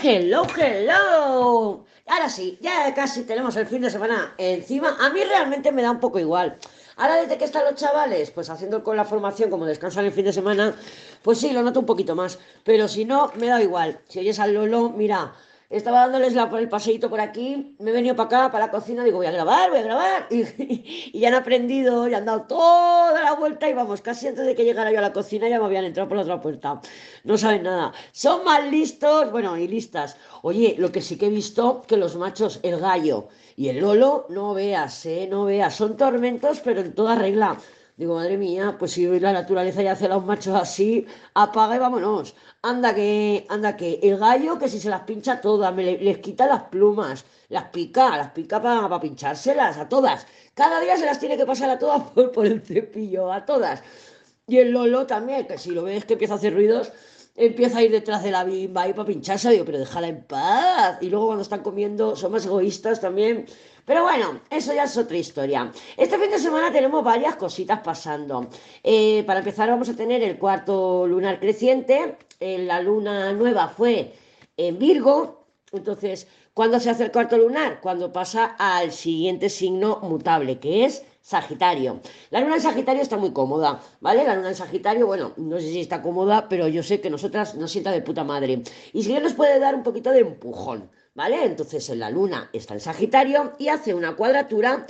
Hello, hello. Ahora sí, ya casi tenemos el fin de semana encima. A mí realmente me da un poco igual. Ahora desde que están los chavales, pues haciendo con la formación como descansan el fin de semana, pues sí, lo noto un poquito más. Pero si no, me da igual. Si oyes al Lolo, mira, estaba dándoles la, el paseíto por aquí, me he venido para acá, para la cocina, digo, voy a grabar, voy a grabar. Y, ya han aprendido, ya han dado toda la vuelta y vamos, casi antes de que llegara yo a la cocina ya me habían entrado por la otra puerta. No saben nada. Son más listos, bueno, y listas. Oye, lo que sí que he visto, que los machos, el gallo y el lolo, no veas, eh, no veas, son tormentos, pero en toda regla. Digo, madre mía, pues si la naturaleza ya hace a los machos así, apaga y vámonos. Anda que, anda que, el gallo que si se las pincha todas, me les quita las plumas, las pica, las pica para, pinchárselas, a todas. Cada día se las tiene que pasar a todas por, por el cepillo, a todas. Y el lolo también, que si lo ves que empieza a hacer ruidos, empieza a ir detrás de la bimba ahí para pincharse, digo, pero déjala en paz. Y luego cuando están comiendo son más egoístas también. Pero bueno, eso ya es otra historia. Este fin de semana tenemos varias cositas pasando. Eh, para empezar vamos a tener el cuarto lunar creciente. Eh, la luna nueva fue en Virgo. Entonces, ¿cuándo se hace el cuarto lunar? Cuando pasa al siguiente signo mutable, que es Sagitario. La luna en Sagitario está muy cómoda, ¿vale? La luna en Sagitario, bueno, no sé si está cómoda, pero yo sé que nosotras nos sienta de puta madre. Y si nos puede dar un poquito de empujón, ¿vale? Entonces en la luna está en Sagitario y hace una cuadratura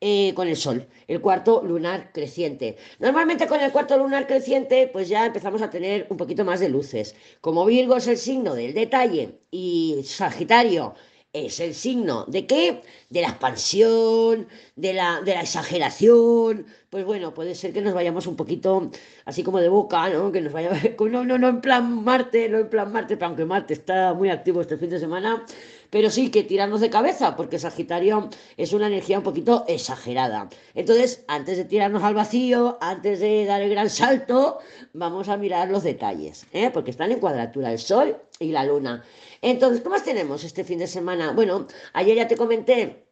eh, con el Sol, el cuarto lunar creciente. Normalmente con el cuarto lunar creciente, pues ya empezamos a tener un poquito más de luces. Como Virgo es el signo del detalle y Sagitario es el signo de qué? De la expansión, de la, de la exageración. Pues bueno, puede ser que nos vayamos un poquito así como de boca, ¿no? Que nos vaya. No, no, no en plan Marte, no en plan Marte, aunque Marte está muy activo este fin de semana. Pero sí que tirarnos de cabeza, porque Sagitario es una energía un poquito exagerada. Entonces, antes de tirarnos al vacío, antes de dar el gran salto, vamos a mirar los detalles, ¿eh? porque están en cuadratura el Sol y la Luna. Entonces, ¿cómo más tenemos este fin de semana? Bueno, ayer ya te comenté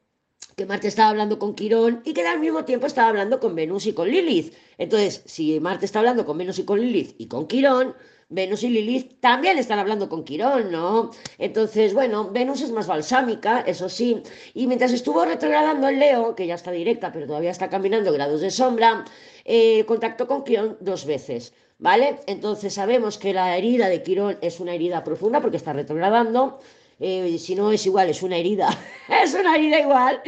que Marte estaba hablando con Quirón y que al mismo tiempo estaba hablando con Venus y con Lilith. Entonces, si Marte está hablando con Venus y con Lilith y con Quirón, Venus y Lilith también están hablando con Quirón, ¿no? Entonces, bueno, Venus es más balsámica, eso sí, y mientras estuvo retrogradando el Leo, que ya está directa, pero todavía está caminando grados de sombra, eh, contactó con Quirón dos veces. ¿vale? Entonces sabemos que la herida de Quirón es una herida profunda porque está retrogradando. Eh, si no es igual, es una herida, es una herida igual,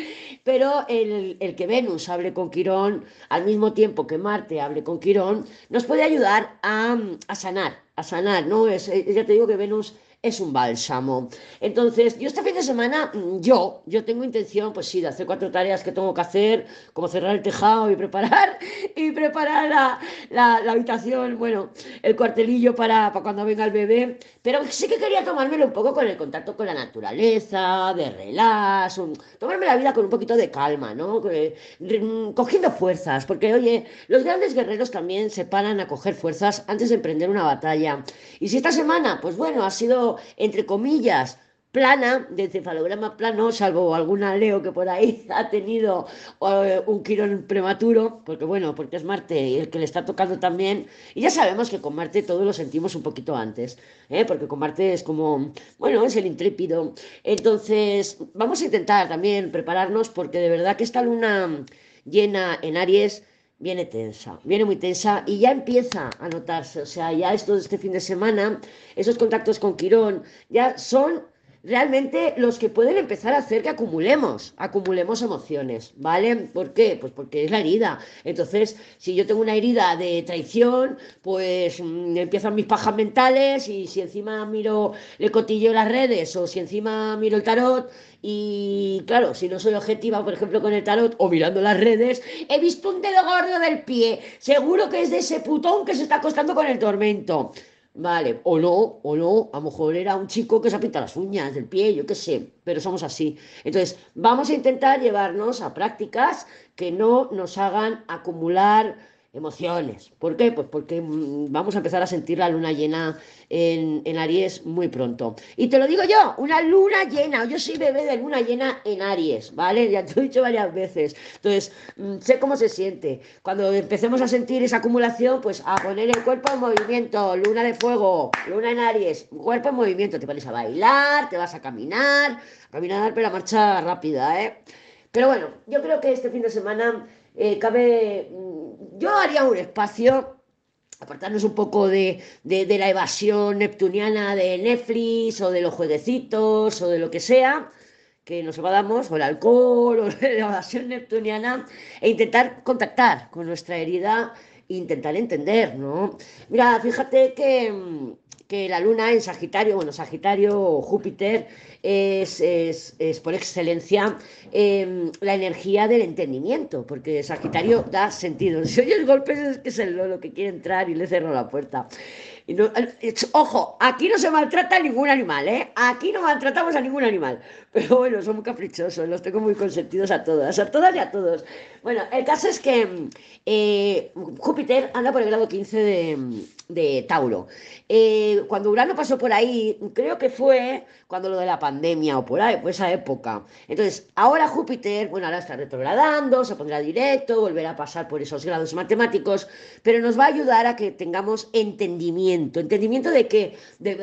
pero el, que Venus hable con Quirón al mismo tiempo que Marte hable con Quirón, nos puede ayudar a, a sanar, a sanar, ¿no? Es, eh, ya te digo que Venus es un bálsamo. Entonces, yo este fin de semana, mm, yo, yo tengo intención, pues sí, de hacer cuatro tareas que tengo que hacer, como cerrar el tejado y preparar, y preparar la, habitación, bueno, el cuartelillo para, para, cuando venga el bebé, pero sí que quería tomármelo un poco con el contacto con la naturaleza, de relax, tomarme la vida con un poquito de calma, ¿no? Mm, cogiendo fuerzas, porque oye, los grandes guerreros también se paran a coger fuerzas antes de emprender una batalla. Y si esta semana, pues bueno, ha sido entre comillas, plana, de cefalograma plano, salvo alguna Leo que por ahí ha tenido eh, un quirón prematuro, porque bueno, porque es Marte el que le está tocando también, y ya sabemos que con Marte todo lo sentimos un poquito antes, ¿eh? porque con Marte es como, bueno, es el intrépido. Entonces, vamos a intentar también prepararnos, porque de verdad que esta luna llena en Aries, viene tensa, viene muy tensa y ya empieza a notarse, o sea, ya esto de este fin de semana, esos contactos con Quirón, ya son realmente los que pueden empezar a hacer que acumulemos, acumulemos emociones, ¿vale? ¿Por qué? Pues porque es la herida. Entonces, si yo tengo una herida de traición, pues mm, empiezan mis pajas mentales y si encima miro, le cotillo las redes o si encima miro el tarot y claro, si no soy objetiva, por ejemplo, con el tarot o mirando las redes, he visto un dedo gordo del pie, seguro que es de ese putón que se está acostando con el tormento. Vale, o no, o no, a lo mejor era un chico que se ha pintado las uñas del pie, yo qué sé, pero somos así. Entonces, vamos a intentar llevarnos a prácticas que no nos hagan acumular Emociones. ¿Por qué? Pues porque mm, vamos a empezar a sentir la luna llena en, en, Aries muy pronto. Y te lo digo yo, una luna llena. Yo soy bebé de luna llena en Aries, ¿vale? Ya te lo he dicho varias veces. Entonces, mm, sé cómo se siente. Cuando empecemos a sentir esa acumulación, pues a poner el cuerpo en movimiento. Luna de fuego, luna en Aries, cuerpo en movimiento. Te pones a bailar, te vas a caminar, a caminar, pero a marcha rápida, ¿eh? Pero bueno, yo creo que este fin de semana eh, cabe mm, yo haría un espacio, apartarnos un poco de, de, la evasión neptuniana de Netflix o de los jueguecitos o de lo que sea, que nos evadamos, o el alcohol o la evasión neptuniana, e intentar contactar con nuestra herida e intentar entender, ¿no? Mira, fíjate que, que la luna en Sagitario, bueno, Sagitario, Júpiter, es, es, por excelencia em, la energía del entendimiento, porque Sagitario da sentido. Si oyes golpes es que es el lo que quiere entrar y le cerró la puerta. Y no, ojo, aquí no se maltrata a ningún animal, ¿eh? Aquí no maltratamos a ningún animal. Pero bueno, son muy caprichosos, los tengo muy consentidos a todas, a todas y a todos. Bueno, el caso es que eh, Júpiter anda por el grado 15 de, de Tauro. Eh, cuando Urano pasó por ahí, creo que fue cuando lo de la o por ahí, por esa época. Entonces, ahora Júpiter, bueno, ahora está retrogradando, se pondrá directo, volverá a pasar por esos grados matemáticos, pero nos va a ayudar a que tengamos entendimiento. ¿Entendimiento de que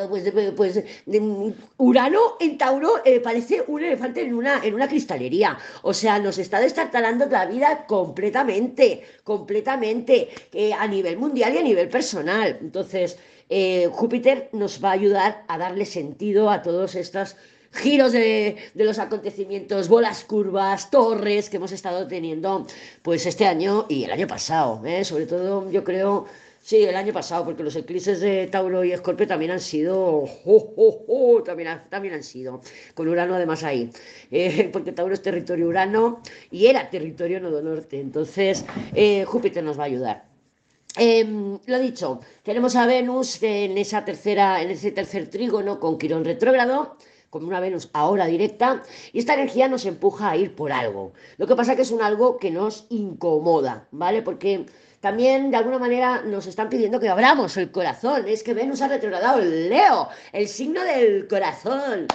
pues, pues Urano en Tauro eh, parece un elefante en una, en una cristalería. O sea, nos está destartalando la vida completamente, completamente, eh, a nivel mundial y a nivel personal. Entonces, eh, Júpiter nos va a ayudar a darle sentido a todos estos giros de, los acontecimientos, bolas curvas, torres que hemos estado teniendo pues este año y el año pasado, ¿eh? sobre todo yo creo, sí, el año pasado, porque los eclipses de Tauro y Escorpio también han sido, también, también han sido, con Urano además ahí, eh, porque Tauro es territorio Urano y era territorio Nodo Norte, entonces Júpiter nos va a ayudar. Eh, lo dicho, tenemos a Venus en esa tercera, en ese tercer trígono con Quirón retrógrado, con una Venus ahora directa, y esta energía nos empuja a ir por algo. Lo que pasa que es un algo que nos incomoda, ¿vale? Porque también de alguna manera nos están pidiendo que abramos el corazón. Es que Venus ha retrogradado el Leo, el signo del corazón.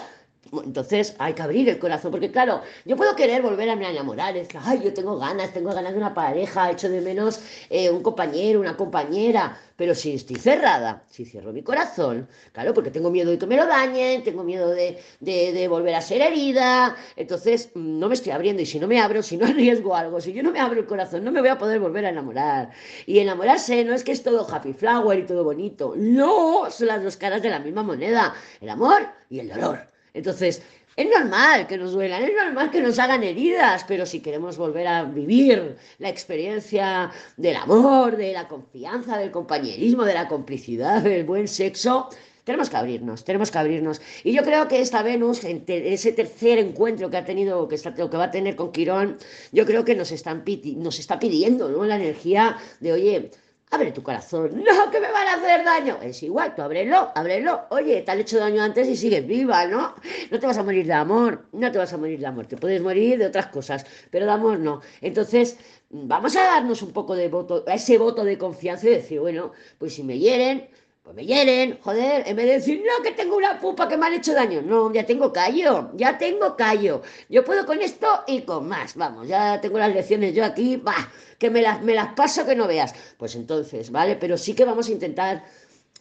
Entonces hay que abrir el corazón, porque claro, yo puedo querer volver a enamorar, es que, ay, yo tengo ganas, tengo ganas de una pareja, echo de menos eh, un compañero, una compañera, pero si estoy cerrada, si cierro mi corazón, claro, porque tengo miedo de que me lo dañen, tengo miedo de, de volver a ser herida, entonces mm, no me estoy abriendo y si no me abro, si no arriesgo algo, si yo no me abro el corazón, no me voy a poder volver a enamorar. Y enamorarse no es que es todo happy flower y todo bonito, no, son las dos caras de la misma moneda, el amor y el dolor. Entonces, es normal que nos duelan, es normal que nos hagan heridas, pero si queremos volver a vivir la experiencia del amor, de la confianza, del compañerismo, de la complicidad, del buen sexo, tenemos que abrirnos, tenemos que abrirnos. Y yo creo que esta Venus, en ese tercer encuentro que ha tenido, que, está, que va a tener con Quirón, yo creo que nos, están, nos está pidiendo ¿no? la energía de, oye, Abre tu corazón. No, que me van a hacer daño. Es igual, tú ábrelo, ábrelo. Oye, te han hecho daño antes y sigues viva, ¿no? No te vas a morir de amor, no te vas a morir de amor. Te puedes morir de otras cosas, pero de amor no. Entonces, vamos a darnos un poco de voto, ese voto de confianza y decir, bueno, pues si me hieren, pues me hieren, joder, en vez de decir, no, que tengo una pupa que me han hecho daño. No, ya tengo callo, ya tengo callo. Yo puedo con esto y con más. Vamos, ya tengo las lecciones yo aquí, bah, que me las, me las paso que no veas. Pues entonces, ¿vale? Pero sí que vamos a intentar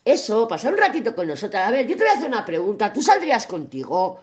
eso, pasar un ratito con nosotras. A ver, yo te voy a hacer una pregunta. ¿Tú saldrías contigo?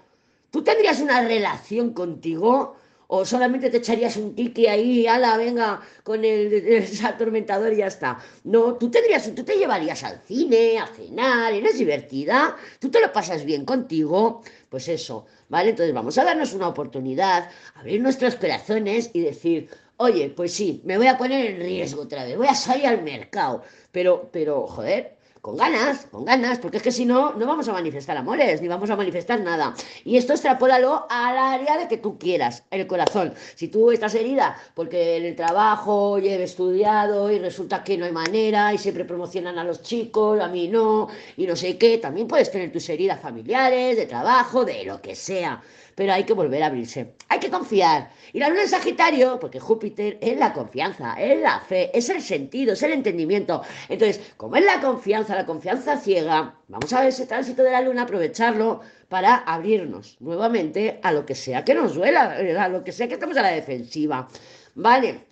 ¿Tú tendrías una relación contigo? O solamente te echarías un tiki ahí, ala, venga, con el, atormentador y ya está. No, tú tendrías, tú te llevarías al cine, a cenar, eres divertida, tú te lo pasas bien contigo, pues eso, ¿vale? Entonces vamos a darnos una oportunidad, abrir nuestros corazones y decir, oye, pues sí, me voy a poner en riesgo otra vez, voy a salir al mercado, pero, pero, joder, con ganas, con ganas, porque es que si no, no vamos a manifestar amores, ni vamos a manifestar nada. Y esto extrapólalo al área de que tú quieras, el corazón. Si tú estás herida porque en el trabajo he estudiado y resulta que no hay manera y siempre promocionan a los chicos, a mí no, y no sé qué, también puedes tener tus heridas familiares, de trabajo, de lo que sea pero hay que volver a abrirse. Hay que confiar. Y la luna en Sagitario, porque Júpiter es la confianza, es la fe, es el sentido, es el entendimiento. Entonces, como es la confianza, la confianza ciega, vamos a ver ese tránsito de la luna, aprovecharlo para abrirnos nuevamente a lo que sea que nos duela, a lo que sea que estamos a la defensiva. ¿Vale?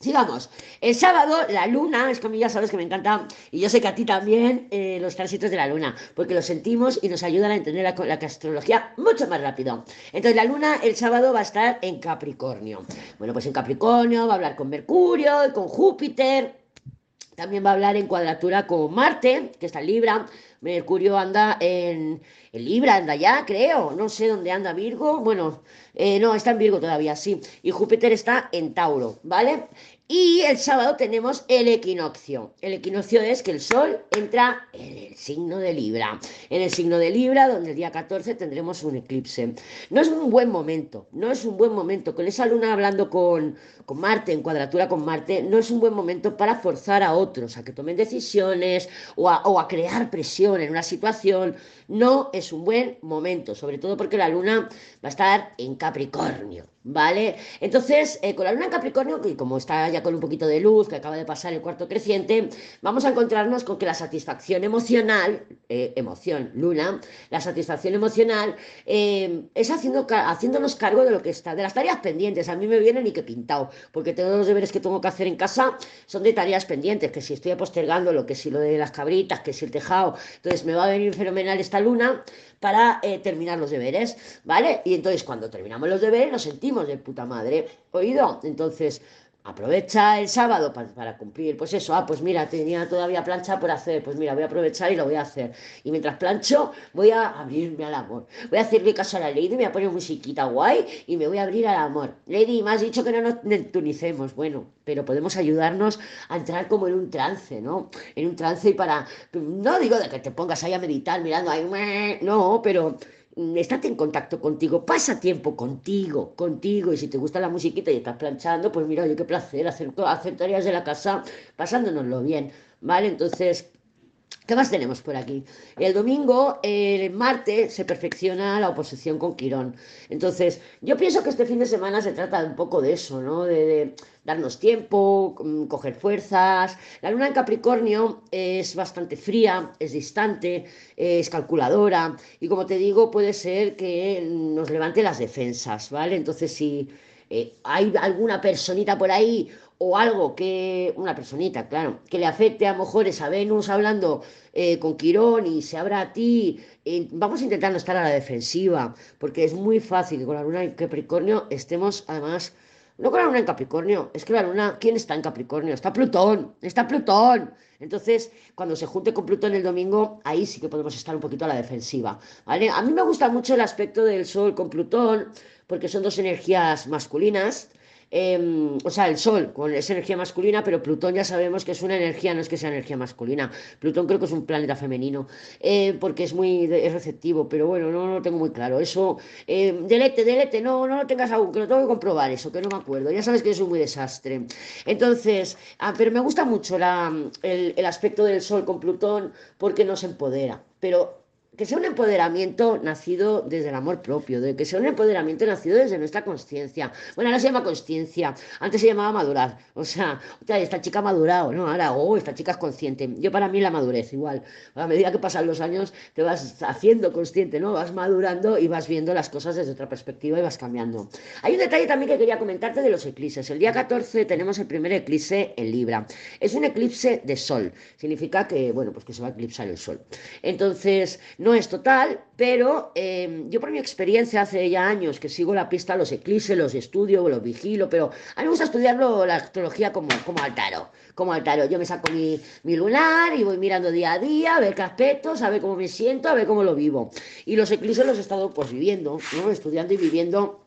Sigamos. El sábado, la luna, es que a mí ya sabes que me encanta, y yo sé que a ti también, eh, los tránsitos de la luna, porque los sentimos y nos ayudan a entender la, la, astrología mucho más rápido. Entonces, la luna el sábado va a estar en Capricornio. Bueno, pues en Capricornio va a hablar con Mercurio y con Júpiter. También va a hablar en cuadratura con Marte, que está en Libra. Mercurio anda en, Libra, anda ya, creo. No sé dónde anda Virgo. Bueno, eh, no, está en Virgo todavía, sí. Y Júpiter está en Tauro, ¿vale? Y el sábado tenemos el equinoccio. El equinoccio es que el Sol entra en el signo de Libra. En el signo de Libra, donde el día 14 tendremos un eclipse. No es un buen momento, no es un buen momento. Con esa luna hablando con, con Marte, en cuadratura con Marte, no es un buen momento para forzar a otros a que tomen decisiones o a, o a crear presión en una situación. No es un buen momento, sobre todo porque la luna va a estar en Capricornio. ¿Vale? Entonces, eh, con la luna en Capricornio, que como está ya con un poquito de luz, que acaba de pasar el cuarto creciente, vamos a encontrarnos con que la satisfacción emocional, eh, emoción, luna, la satisfacción emocional eh, es haciendo, haciéndonos cargo de lo que está, de las tareas pendientes. A mí me viene ni que pintado, porque todos los deberes que tengo que hacer en casa son de tareas pendientes, que si estoy postergando lo que si lo de las cabritas, que si el tejado, entonces me va a venir fenomenal esta luna para eh, terminar los deberes, ¿vale? Y entonces cuando terminamos los deberes nos sentimos de puta madre, ¿oído? Entonces aprovecha el sábado para, cumplir, pues eso, ah, pues mira, tenía todavía plancha por hacer, pues mira, voy a aprovechar y lo voy a hacer. Y mientras plancho, voy a abrirme al amor. Voy a hacerle caso a la Lady, me voy a poner musiquita guay y me voy a abrir al amor. Lady, me has dicho que no nos neptunicemos, bueno, pero podemos ayudarnos a entrar como en un trance, ¿no? En un trance y para, no digo de que te pongas ahí a meditar mirando ahí, no, pero estate en contacto contigo, pasa tiempo contigo, contigo, y si te gusta la musiquita y estás planchando, pues mira, oye, qué placer hacer, hacer tareas de la casa pasándonoslo bien, ¿vale? Entonces, ¿Qué más tenemos por aquí? El domingo, el martes, se perfecciona la oposición con Quirón. Entonces, yo pienso que este fin de semana se trata un poco de eso, ¿no? De, darnos tiempo, mm, coger fuerzas. La luna en Capricornio es bastante fría, es distante, es calculadora y como te digo, puede ser que nos levante las defensas, ¿vale? Entonces, si eh, hay alguna personita por ahí o algo que, una personita, claro, que le afecte a lo mejor esa Venus hablando eh, con Quirón y se abra a ti, eh, vamos a intentar no estar a la defensiva, porque es muy fácil que con la luna en Capricornio estemos además, no con la luna en Capricornio, es que la luna, ¿quién está en Capricornio? Está Plutón, está Plutón. Entonces, cuando se junte con Plutón el domingo, ahí sí que podemos estar un poquito a la defensiva. ¿vale? A mí me gusta mucho el aspecto del Sol con Plutón, porque son dos energías masculinas Em, o sea, el Sol con esa energía masculina, pero Plutón ya sabemos que es una energía, no es que sea energía masculina. Plutón creo que es un planeta femenino, eh, porque es muy receptivo, pero bueno, no, lo tengo muy claro. Eso, eh, delete, delete, no, no lo tengas aún, que lo tengo que comprobar eso, que no me acuerdo. Ya sabes que es un muy desastre. Entonces, ah, pero me gusta mucho el, el aspecto del Sol con Plutón porque nos empodera. Pero que sea un empoderamiento nacido desde el amor propio, de que sea un empoderamiento nacido desde nuestra conciencia. Bueno, ahora se llama conciencia, antes se llamaba madurar. O sea, esta chica ha madurado, ¿no? Ahora, oh, esta chica es consciente. Yo para mí la madurez, igual. A medida que pasan los años, te vas haciendo consciente, ¿no? Vas madurando y vas viendo las cosas desde otra perspectiva y vas cambiando. Hay un detalle también que quería comentarte de los eclipses. El día 14 tenemos el primer eclipse en Libra. Es un eclipse de sol. Significa que, bueno, pues que se va a eclipsar el sol. Entonces, no es total, pero eh, yo por mi experiencia hace ya años que sigo la pista, los eclipses, los estudio, los vigilo, pero a mí me gusta estudiarlo la astrología como, como altaro, como altaro. Yo me saco mi, lunar y voy mirando día a día, a ver qué aspectos, a ver cómo me siento, a ver cómo lo vivo. Y los eclipses los he estado pues viviendo, ¿no? estudiando y viviendo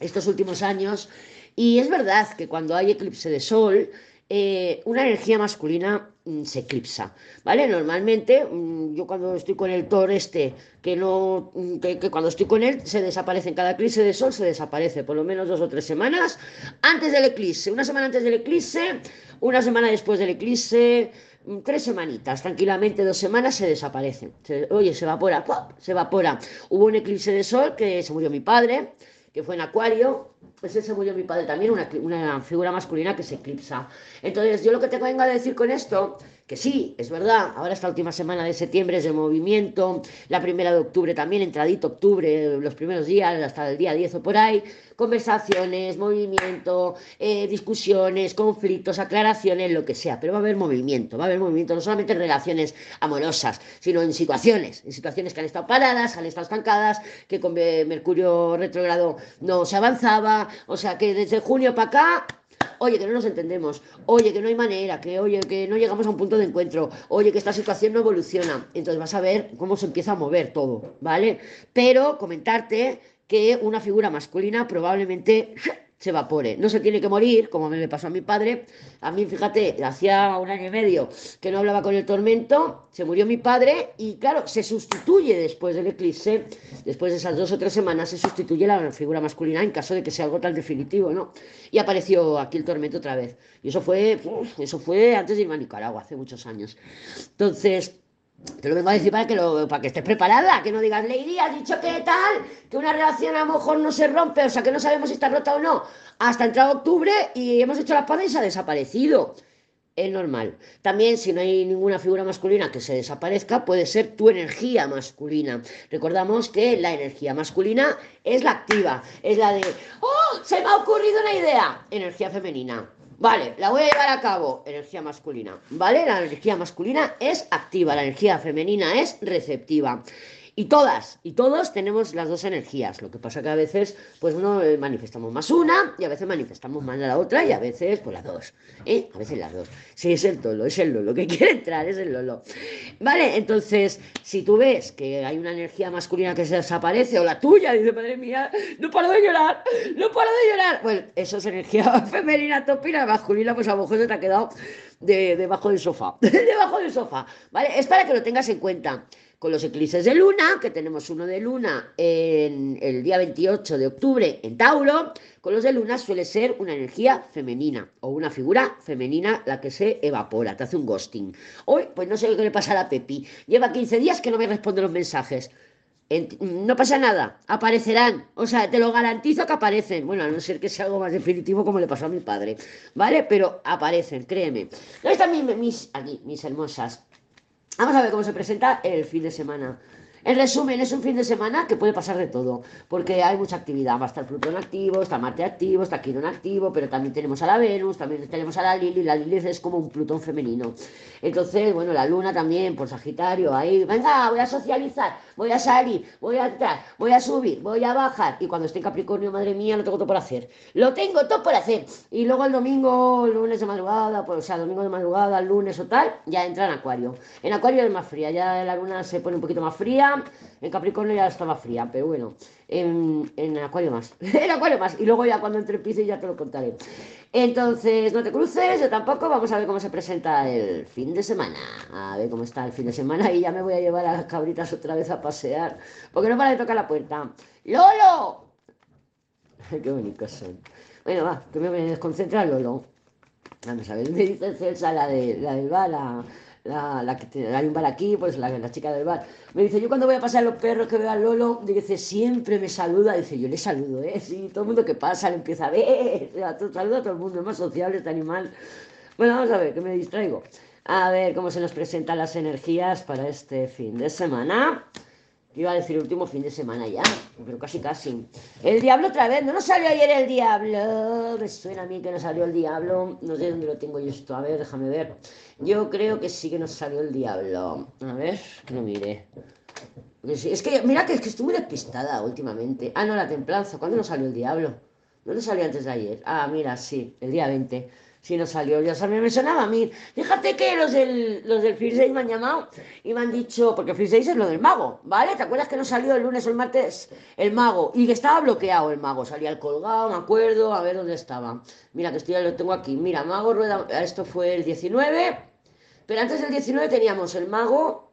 estos últimos años. Y es verdad que cuando hay eclipse de sol, eh, una energía masculina se eclipsa, ¿vale? Normalmente mm, yo cuando estoy con el Thor este, que no, mm, que, cuando estoy con él se desaparece, en cada eclipse de sol se desaparece, por lo menos dos o tres semanas antes del eclipse, una semana antes del eclipse, una semana después del eclipse, tres semanitas, tranquilamente dos semanas se desaparece, se, oye, se evapora, ¡pop! se evapora. Hubo un eclipse de sol que se murió mi padre, que fue en Acuario, ese se murió mi padre también, una, una, figura masculina que se eclipsa. Entonces, yo lo que te vengo a decir con esto, que sí, es verdad, ahora esta última semana de septiembre es de movimiento, la primera de octubre también, entradito octubre, los primeros días, hasta el día 10 o por ahí, conversaciones, movimiento, eh, discusiones, conflictos, aclaraciones, lo que sea, pero va a haber movimiento, va a haber movimiento no solamente en relaciones amorosas, sino en situaciones, en situaciones que han estado paradas, han estado estancadas, que con Mercurio retrógrado no se avanzaba, o sea que desde junio para acá oye, que no nos entendemos, oye, que no hay manera, que oye, que no llegamos a un punto de encuentro, oye, que esta situación no evoluciona. Entonces vas a ver cómo se empieza a mover todo, ¿vale? Pero comentarte que una figura masculina probablemente se evapore. No se tiene que morir, como me pasó a mi padre. A mí, fíjate, hacía un año y medio que no hablaba con el tormento, se murió mi padre y claro, se sustituye después del eclipse, después de esas dos o tres semanas, se sustituye la figura masculina en caso de que sea algo tan definitivo, ¿no? Y apareció aquí el tormento otra vez. Y eso fue, eso fue antes de irme a Nicaragua, hace muchos años. Entonces, te lo vengo a decir para que, lo, para que estés preparada, que no digas, Lady, has dicho que tal, que una relación a lo mejor no se rompe, o sea, que no sabemos si está rota o no, hasta entrado octubre y hemos hecho la espada y se ha desaparecido. Es normal. También, si no hay ninguna figura masculina que se desaparezca, puede ser tu energía masculina. Recordamos que la energía masculina es la activa, es la de, ¡oh! Se me ha ocurrido una idea. Energía femenina. Vale, la voy a llevar a cabo. Energía masculina. ¿Vale? La energía masculina es activa, la energía femenina es receptiva. Y todas y todos tenemos las dos energías. Lo que pasa que a veces, pues uno eh, manifestamos más una y a veces manifestamos más la otra y a veces, pues las dos. ¿eh? A veces las dos. Sí, es el tolo, es el lolo que quiere entrar, es el lolo. Vale, entonces, si tú ves que hay una energía masculina que se desaparece o la tuya, dice, madre mía, no paro de llorar, no paro de llorar. Bueno, eso es energía femenina topina, masculina, pues a lo mejor se te ha quedado de, debajo del sofá. debajo del sofá. Vale, es para que lo tengas en cuenta con los eclipses de luna, que tenemos uno de luna en el día 28 de octubre en Tauro, con los de luna suele ser una energía femenina o una figura femenina la que se evapora, te hace un ghosting. Hoy, pues no sé qué le pasa a la Pepi, lleva 15 días que no me responde los mensajes. no pasa nada, aparecerán, o sea, te lo garantizo que aparecen. Bueno, a no ser que sea algo más definitivo como le pasó a mi padre, ¿vale? Pero aparecen, créeme. ¿Dónde están aquí, mis hermosas? Vamos a ver cómo se presenta el fin de semana. En resumen, es un fin de semana que puede pasar de todo, porque hay mucha actividad. Va a estar Plutón activo, está Marte activo, está Quirón activo, pero también tenemos a la Venus, también tenemos a la Lili. La Lili es como un Plutón femenino. Entonces, bueno, la Luna también, por Sagitario, ahí, venga, voy a socializar, voy a salir, voy a entrar, voy a subir, voy a bajar. Y cuando esté en Capricornio, madre mía, lo tengo todo por hacer. Lo tengo todo por hacer. Y luego el domingo, el lunes de madrugada, pues, o sea, domingo de madrugada, lunes o tal, ya entra en Acuario. En Acuario es más fría, ya la Luna se pone un poquito más fría en Capricornio ya estaba fría, pero bueno, en, en Acuario más. en Acuario más. Y luego ya cuando entre Piscis ya te lo contaré. Entonces, no te cruces, yo tampoco. Vamos a ver cómo se presenta el fin de semana. A ver cómo está el fin de semana. Y ya me voy a llevar a las cabritas otra vez a pasear. Porque no para de tocar la puerta. ¡Lolo! Qué bonitos son. Bueno, va, que me desconcentra Lolo. Vamos a ver, me dice Celsa, la, de, la del bala la, la que hay un bar aquí, pues la, la, chica del bar, me dice, yo cuando voy a pasar los perros que veo a Lolo, dice, siempre me saluda, dice, yo le saludo, ¿eh? Sí, todo el mundo que pasa le empieza a ver, saluda a todo el mundo, es más sociable este animal. Bueno, vamos a ver, que me distraigo. A ver cómo se nos presentan las energías para este fin de semana. Iba a decir último fin de semana ya, pero casi casi. El diablo otra vez, no nos salió ayer el diablo. Me suena a mí que no salió el diablo. No sé dónde lo tengo yo esto. A ver, déjame ver. Yo creo que sí que nos salió el diablo. A ver, que lo mire. Es que, mira que, es que estoy muy despistada últimamente. Ah, no, la templanza. ¿Cuándo nos salió el diablo? ¿No nos salió antes de ayer? Ah, mira, sí, el día 20 si no salió. Ya sabía, me sonaba a mí. Fíjate que los del, los del Free me han llamado y me han dicho, porque Free es lo del mago, ¿vale? ¿Te acuerdas que no salió el lunes o el martes el mago? Y que estaba bloqueado el mago, salía el colgado, me acuerdo, a ver dónde estaba. Mira, que estoy, lo tengo aquí. Mira, mago rueda, esto fue el 19 Pero antes del 19 teníamos el mago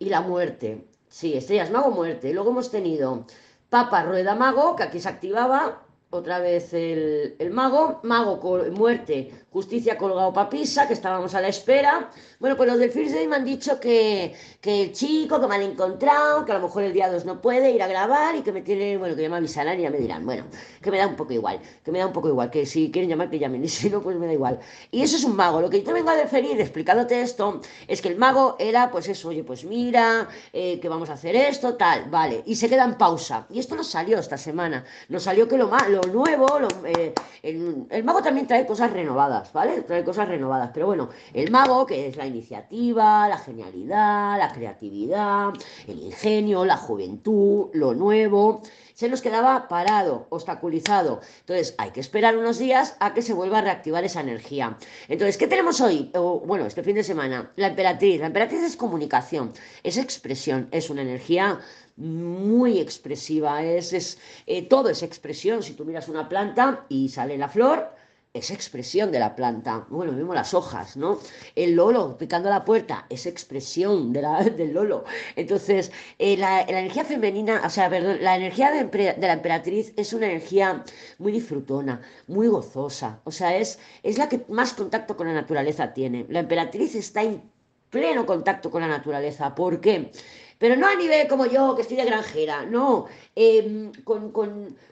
y la muerte. Sí, estrellas, mago, muerte. Luego hemos tenido Papa, rueda, mago, que aquí se activaba otra vez el, mago, mago, muerte, justicia, colgado papisa, que estábamos a la espera. Bueno, pues los del First Day me han dicho que, que, el chico que me han encontrado, que a lo mejor el día 2 no puede ir a grabar y que me tiene, bueno, que ya me avisarán y ya me dirán, bueno, que me da un poco igual, que me da un poco igual, que si quieren llamar que llamen y si no, pues me da igual. Y eso es un mago. Lo que yo te vengo a referir explicándote esto es que el mago era, pues eso, oye, pues mira, eh, que vamos a hacer esto, tal, vale, y se queda en pausa. Y esto nos salió esta semana, nos salió que lo malo nuevo, eh, el, mago también trae cosas renovadas, ¿vale? Trae cosas renovadas, pero bueno, el mago, que es la iniciativa, la genialidad, la creatividad, el ingenio, la juventud, lo nuevo, se nos quedaba parado, obstaculizado. Entonces, hay que esperar unos días a que se vuelva a reactivar esa energía. Entonces, ¿qué tenemos hoy? bueno, este fin de semana, la emperatriz. La emperatriz es comunicación, es expresión, es una energía muy expresiva, es, es eh, todo es expresión. Si tú miras una planta y sale la flor, es expresión de la planta. Bueno, mismo las hojas, ¿no? El lolo picando la puerta es expresión de la, del lolo. Entonces, eh, la, energía femenina, o sea, perdón, la energía de, la emperatriz es una energía muy disfrutona, muy gozosa. O sea, es, es la que más contacto con la naturaleza tiene. La emperatriz está en pleno contacto con la naturaleza. ¿Por qué? Pero no a nivel como yo, que estoy de granjera, no, em, con,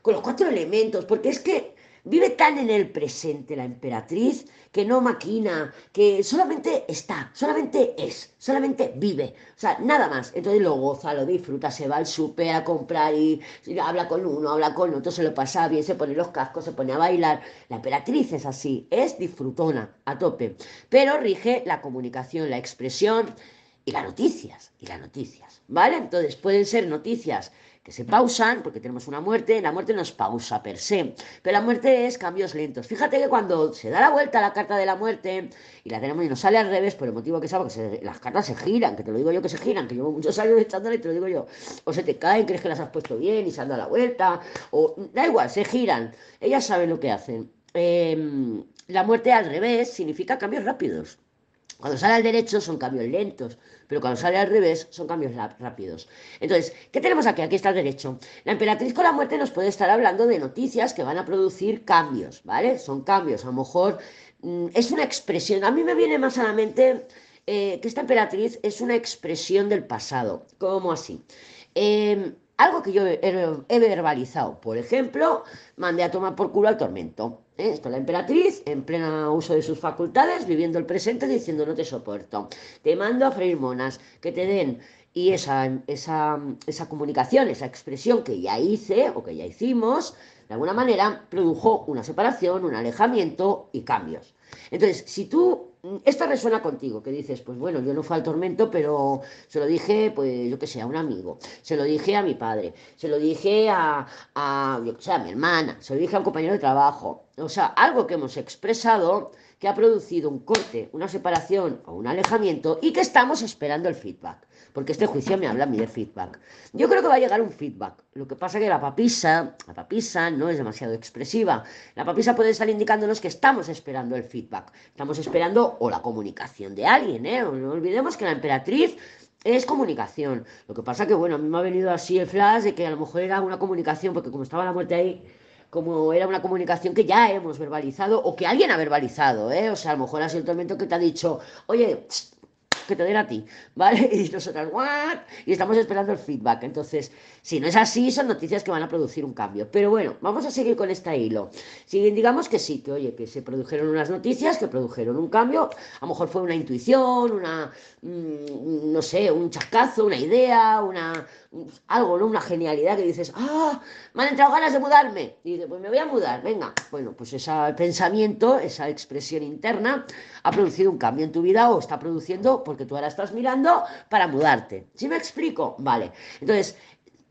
los cuatro elementos, porque es que vive tan en el presente la emperatriz que no maquina, que solamente está, solamente es, solamente vive, o sea, nada más. Entonces lo goza, lo disfruta, se va al súper a comprar y, habla con uno, habla con otro, se lo pasa bien, se pone los cascos, se pone a bailar. La emperatriz es así, es disfrutona a tope, pero rige la comunicación, la expresión y las noticias, y las noticias, ¿vale? Entonces pueden ser noticias que se pausan, porque tenemos una muerte, la muerte no es pausa per se, pero la muerte es cambios lentos. Fíjate que cuando se da la vuelta a la carta de la muerte y la tenemos y nos sale al revés, por el motivo que sea, porque las cartas se giran, que te lo digo yo que se giran, que llevo muchos años echándole y te lo digo yo, o se te caen, crees que las has puesto bien y se han dado la vuelta, o da igual, se giran, ellas saben lo que hacen. Em, la muerte al revés significa cambios rápidos. Cuando sale al derecho son cambios lentos, pero cuando sale al revés son cambios rápidos. Entonces, ¿qué tenemos aquí? Aquí está el derecho. La emperatriz con la muerte nos puede estar hablando de noticias que van a producir cambios, ¿vale? Son cambios, a lo mejor mm, es una expresión. A mí me viene más a la mente eh, que esta emperatriz es una expresión del pasado. ¿Cómo así? Em, algo que yo he, verbalizado. Por ejemplo, mandé a tomar por culo al tormento. ¿eh? Esto la emperatriz, en pleno uso de sus facultades, viviendo el presente, diciendo no te soporto. Te mando a freír monas, que te den. Y esa, esa, esa comunicación, esa expresión que ya hice o que ya hicimos, de alguna manera produjo una separación, un alejamiento y cambios. Entonces, si tú esto resuena contigo, que dices, pues bueno, yo no fui al tormento, pero se lo dije, pues yo que sé, a un amigo, se lo dije a mi padre, se lo dije a, a yo que sé, a mi hermana, se lo dije a un compañero de trabajo. O sea, algo que hemos expresado que ha producido un corte, una separación o un alejamiento y que estamos esperando el feedback porque este juicio me habla a mí de feedback. Yo creo que va a llegar un feedback. Lo que pasa es que la papisa, la papisa no es demasiado expresiva. La papisa puede estar indicándonos que estamos esperando el feedback. Estamos esperando o la comunicación de alguien, ¿eh? No olvidemos que la emperatriz es comunicación. Lo que pasa que, bueno, a mí me ha venido así el flash de que a lo mejor era una comunicación, porque como estaba la muerte ahí, como era una comunicación que ya hemos verbalizado o que alguien ha verbalizado, ¿eh? O sea, a lo mejor ha sido el tormento que te ha dicho, oye, que te den a ti, ¿vale? Y nosotros, ¿what? Y estamos esperando el feedback. Entonces, si no es así, son noticias que van a producir un cambio. Pero bueno, vamos a seguir con este hilo. Si digamos que sí, que oye, que se produjeron unas noticias, que produjeron un cambio, a lo mejor fue una intuición, una, mm, no sé, un chascazo, una idea, una, algo, ¿no? Una genialidad que dices, ah, me han entrado ganas de mudarme. Y dices, pues me voy a mudar, venga. Bueno, pues ese pensamiento, esa expresión interna, ha producido un cambio en tu vida o está produciendo porque tú ahora estás mirando para mudarte. ¿Sí me explico? Vale. Entonces,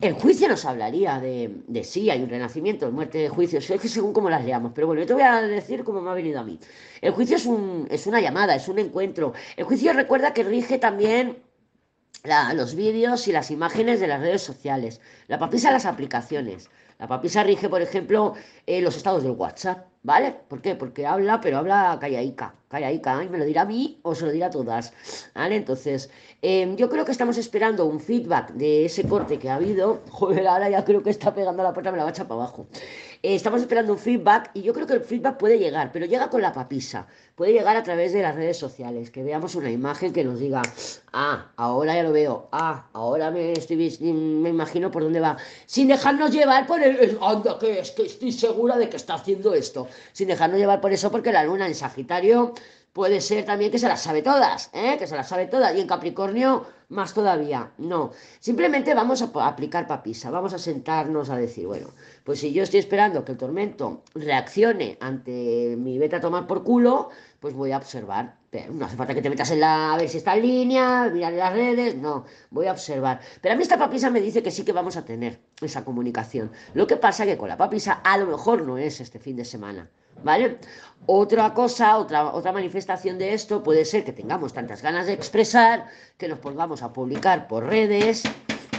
el juicio nos hablaría de, de sí, hay un renacimiento, muerte de juicio, es que según cómo las leamos, pero bueno, yo te voy a decir cómo me ha venido a mí. El juicio es, un, es una llamada, es un encuentro. El juicio recuerda que rige también los vídeos y las imágenes de las redes sociales. La papisa las aplicaciones. La papisa rige, por ejemplo, eh, los estados del WhatsApp, ¿vale? ¿Por qué? Porque habla, pero habla callaica, callaica, y me lo dirá a mí o se lo dirá a todas, ¿vale? Entonces, em, yo creo que estamos esperando un feedback de ese corte que ha habido. Joder, ahora ya creo que está pegando la puerta, me la va a echar para abajo. Eh, estamos esperando un feedback y yo creo que el feedback puede llegar, pero llega con la papisa, puede llegar a través de las redes sociales, que veamos una imagen que nos diga, ah, ahora ya lo veo, ah, ahora me, estoy, me imagino por dónde va, sin dejarnos llevar por el, anda, que es que estoy segura de que está haciendo esto, sin dejarnos llevar por eso, porque la luna en Sagitario puede ser también que se las sabe todas, ¿eh? que se las sabe todas, y en Capricornio más todavía. No, simplemente vamos a aplicar papisa, vamos a sentarnos a decir, bueno, pues si yo estoy esperando que el tormento reaccione ante mi beta a tomar por culo, pues voy a observar. Pero no hace falta que te metas en la, a ver si está en línea, mirar las redes, no, voy a observar. Pero a mí esta papisa me dice que sí que vamos a tener esa comunicación. Lo que pasa que con la papisa a lo mejor no es este fin de semana. ¿Vale? Otra cosa, otra, otra manifestación de esto puede ser que tengamos tantas ganas de expresar que nos pongamos a publicar por redes,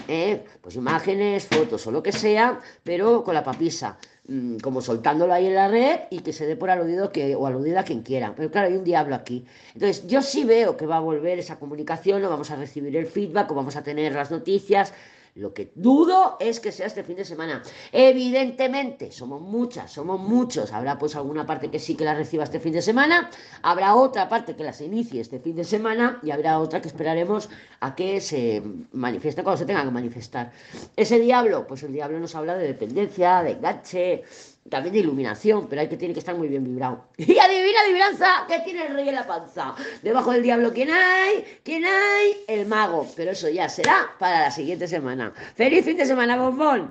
¿eh? pues imágenes, fotos o lo que sea, pero con la papisa, mm, como soltándolo ahí en la red y que se dé por aludido que, o aludida a quien quiera. Pero claro, hay un diablo aquí. Entonces, yo sí veo que va a volver esa comunicación, o vamos a recibir el feedback, o vamos a tener las noticias lo que dudo es que sea este fin de semana. Evidentemente, somos muchas, somos muchos. Habrá pues alguna parte que sí que la reciba este fin de semana, habrá otra parte que las inicie este fin de semana y habrá otra que esperaremos a que se manifieste cuando se tenga que manifestar. Ese diablo, pues el diablo nos habla de dependencia, de enganche, también de iluminación, pero hay que tiene que estar muy bien vibrado. Y adivina, adivinanza, ¿qué tiene el rey en la panza? Debajo del diablo, ¿quién hay? ¿Quién hay? El mago. Pero eso ya será para la siguiente semana. ¡Feliz fin de semana, bombón!